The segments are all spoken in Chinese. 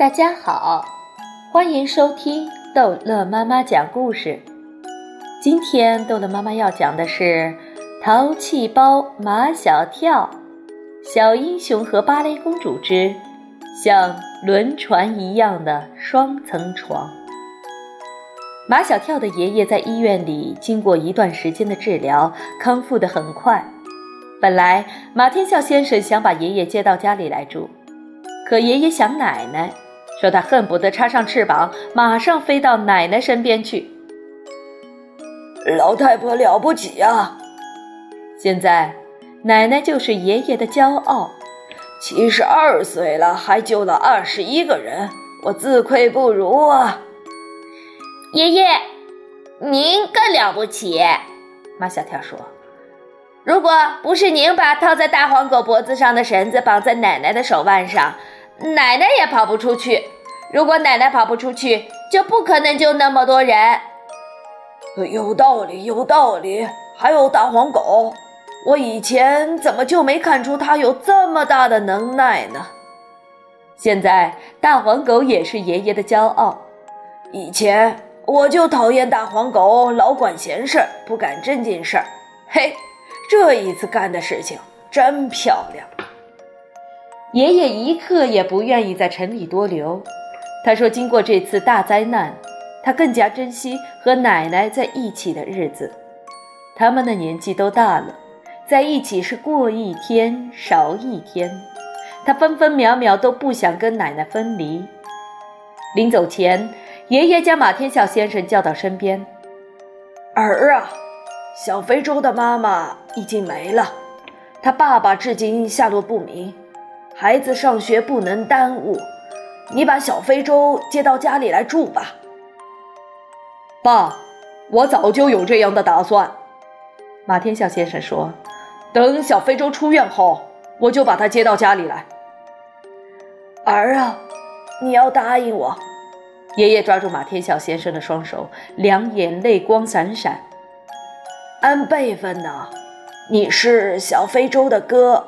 大家好，欢迎收听逗乐妈妈讲故事。今天逗乐妈妈要讲的是《淘气包马小跳》《小英雄和芭蕾公主之像轮船一样的双层床》。马小跳的爷爷在医院里经过一段时间的治疗，康复得很快。本来马天笑先生想把爷爷接到家里来住，可爷爷想奶奶。说他恨不得插上翅膀，马上飞到奶奶身边去。老太婆了不起啊！现在奶奶就是爷爷的骄傲。七十二岁了，还救了二十一个人，我自愧不如啊！爷爷，您更了不起。马小跳说：“如果不是您把套在大黄狗脖子上的绳子绑在奶奶的手腕上。”奶奶也跑不出去。如果奶奶跑不出去，就不可能救那么多人。有道理，有道理。还有大黄狗，我以前怎么就没看出它有这么大的能耐呢？现在大黄狗也是爷爷的骄傲。以前我就讨厌大黄狗，老管闲事儿，不干正经事儿。嘿，这一次干的事情真漂亮。爷爷一刻也不愿意在城里多留。他说：“经过这次大灾难，他更加珍惜和奶奶在一起的日子。他们的年纪都大了，在一起是过一天少一天。他分分秒秒都不想跟奶奶分离。”临走前，爷爷将马天笑先生叫到身边：“儿啊，小非洲的妈妈已经没了，他爸爸至今下落不明。”孩子上学不能耽误，你把小非洲接到家里来住吧。爸，我早就有这样的打算。马天笑先生说：“等小非洲出院后，我就把他接到家里来。”儿啊，你要答应我。爷爷抓住马天笑先生的双手，两眼泪光闪闪。按辈分呢，你是小非洲的哥。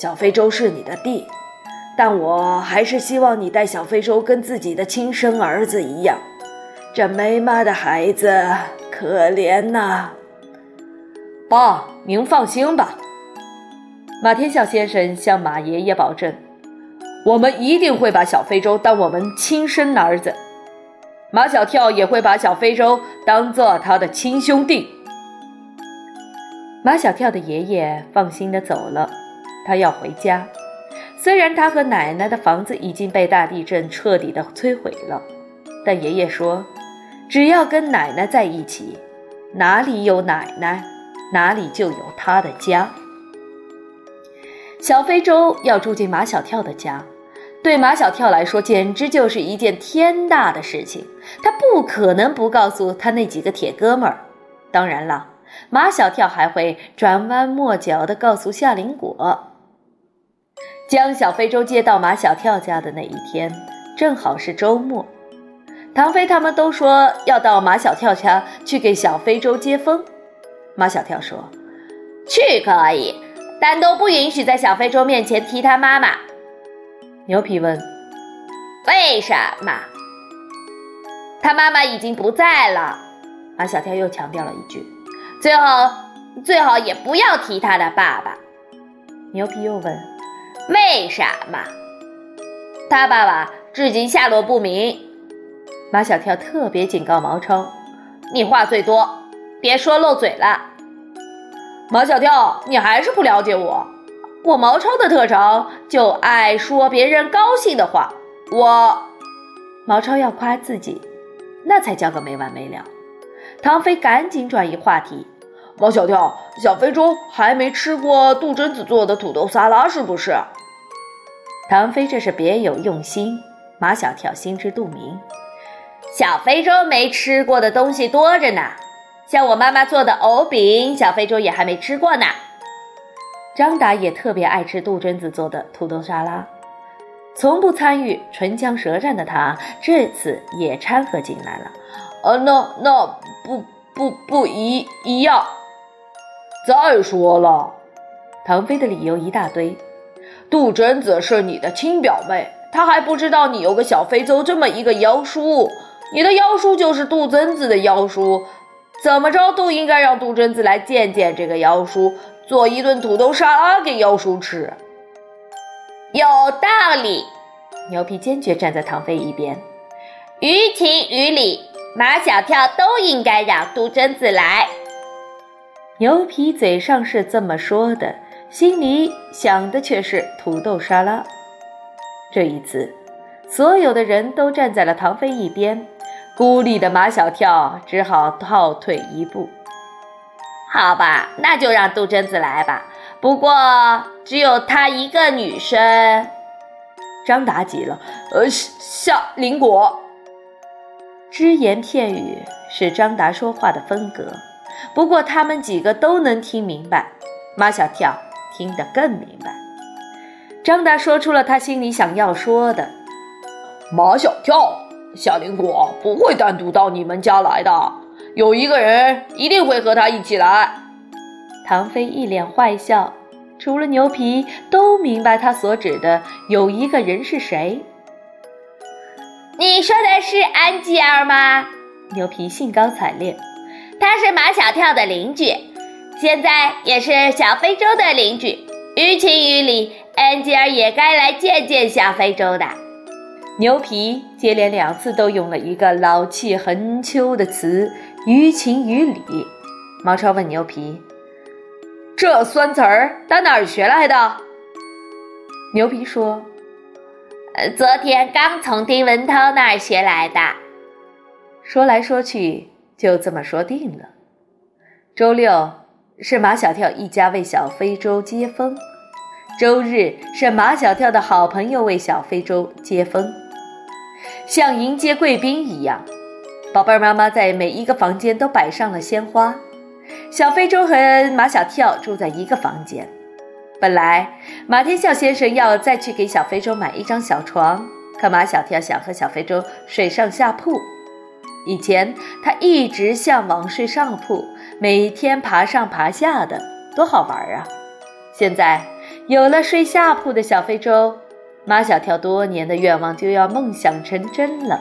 小非洲是你的弟，但我还是希望你待小非洲跟自己的亲生儿子一样。这没妈的孩子可怜呐！爸，您放心吧。马天笑先生向马爷爷保证：“我们一定会把小非洲当我们亲生儿子。马小跳也会把小非洲当做他的亲兄弟。”马小跳的爷爷放心的走了。他要回家，虽然他和奶奶的房子已经被大地震彻底的摧毁了，但爷爷说，只要跟奶奶在一起，哪里有奶奶，哪里就有他的家。小非洲要住进马小跳的家，对马小跳来说简直就是一件天大的事情，他不可能不告诉他那几个铁哥们儿。当然了，马小跳还会转弯抹角地告诉夏林果。将小非洲接到马小跳家的那一天，正好是周末。唐飞他们都说要到马小跳家去给小非洲接风。马小跳说：“去可以，但都不允许在小非洲面前提他妈妈。”牛皮问：“为什么？”他妈妈已经不在了。马小跳又强调了一句：“最后，最好也不要提他的爸爸。”牛皮又问。为什么？他爸爸至今下落不明。马小跳特别警告毛超：“你话最多，别说漏嘴了。”马小跳，你还是不了解我。我毛超的特长就爱说别人高兴的话。我，毛超要夸自己，那才叫个没完没了。唐飞赶紧转移话题。马小跳，小非洲还没吃过杜真子做的土豆沙拉，是不是？唐飞这是别有用心，马小跳心知肚明。小非洲没吃过的东西多着呢，像我妈妈做的藕饼，小非洲也还没吃过呢。张达也特别爱吃杜真子做的土豆沙拉，从不参与唇枪舌战的他，这次也掺和进来了。呃，那那不不不一一样。再说了，唐飞的理由一大堆。杜真子是你的亲表妹，她还不知道你有个小非洲这么一个妖叔，你的妖叔就是杜真子的妖叔，怎么着都应该让杜真子来见见这个妖叔，做一顿土豆沙拉给妖叔吃。有道理，牛皮坚决站在唐飞一边。于情于理，马小跳都应该让杜真子来。牛皮嘴上是这么说的，心里想的却是土豆沙拉。这一次，所有的人都站在了唐飞一边，孤立的马小跳只好倒退一步。好吧，那就让杜真子来吧。不过只有她一个女生。张达急了：“呃，夏林果。”只言片语是张达说话的风格，不过他们几个都能听明白。马小跳听得更明白。张达说出了他心里想要说的：“马小跳，夏林果不会单独到你们家来的，有一个人一定会和他一起来。”唐飞一脸坏笑，除了牛皮都明白他所指的有一个人是谁。你说的是安吉尔吗？牛皮兴高采烈，他是马小跳的邻居，现在也是小非洲的邻居。于情于理，安吉尔也该来见见小非洲的。牛皮接连两次都用了一个老气横秋的词“于情于理”。毛超问牛皮：“这酸词儿打哪儿学来的？”牛皮说。呃昨天刚从丁文涛那儿学来的。说来说去，就这么说定了。周六是马小跳一家为小非洲接风，周日是马小跳的好朋友为小非洲接风，像迎接贵宾一样，宝贝儿妈妈在每一个房间都摆上了鲜花。小非洲和马小跳住在一个房间。本来马天笑先生要再去给小非洲买一张小床，可马小跳想和小非洲睡上下铺。以前他一直向往睡上铺，每天爬上爬下的，多好玩啊！现在有了睡下铺的小非洲，马小跳多年的愿望就要梦想成真了。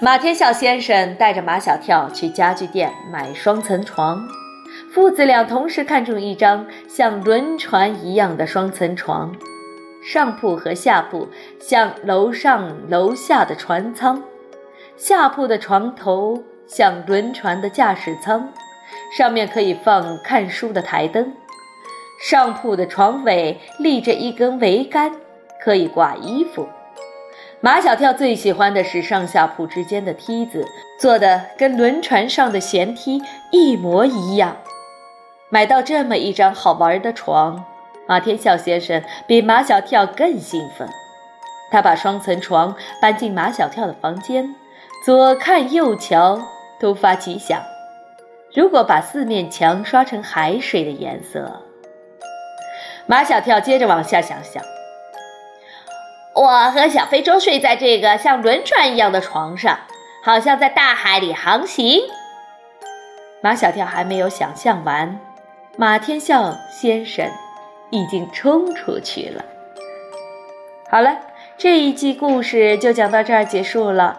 马天笑先生带着马小跳去家具店买双层床。父子俩同时看中一张像轮船一样的双层床，上铺和下铺像楼上楼下的船舱，下铺的床头像轮船的驾驶舱，上面可以放看书的台灯，上铺的床尾立着一根桅杆，可以挂衣服。马小跳最喜欢的是上下铺之间的梯子，做的跟轮船上的舷梯一模一样。买到这么一张好玩的床，马天笑先生比马小跳更兴奋。他把双层床搬进马小跳的房间，左看右瞧突发奇想。如果把四面墙刷成海水的颜色，马小跳接着往下想想。我和小非洲睡在这个像轮船一样的床上，好像在大海里航行。马小跳还没有想象完。马天笑先生已经冲出去了。好了，这一季故事就讲到这儿结束了。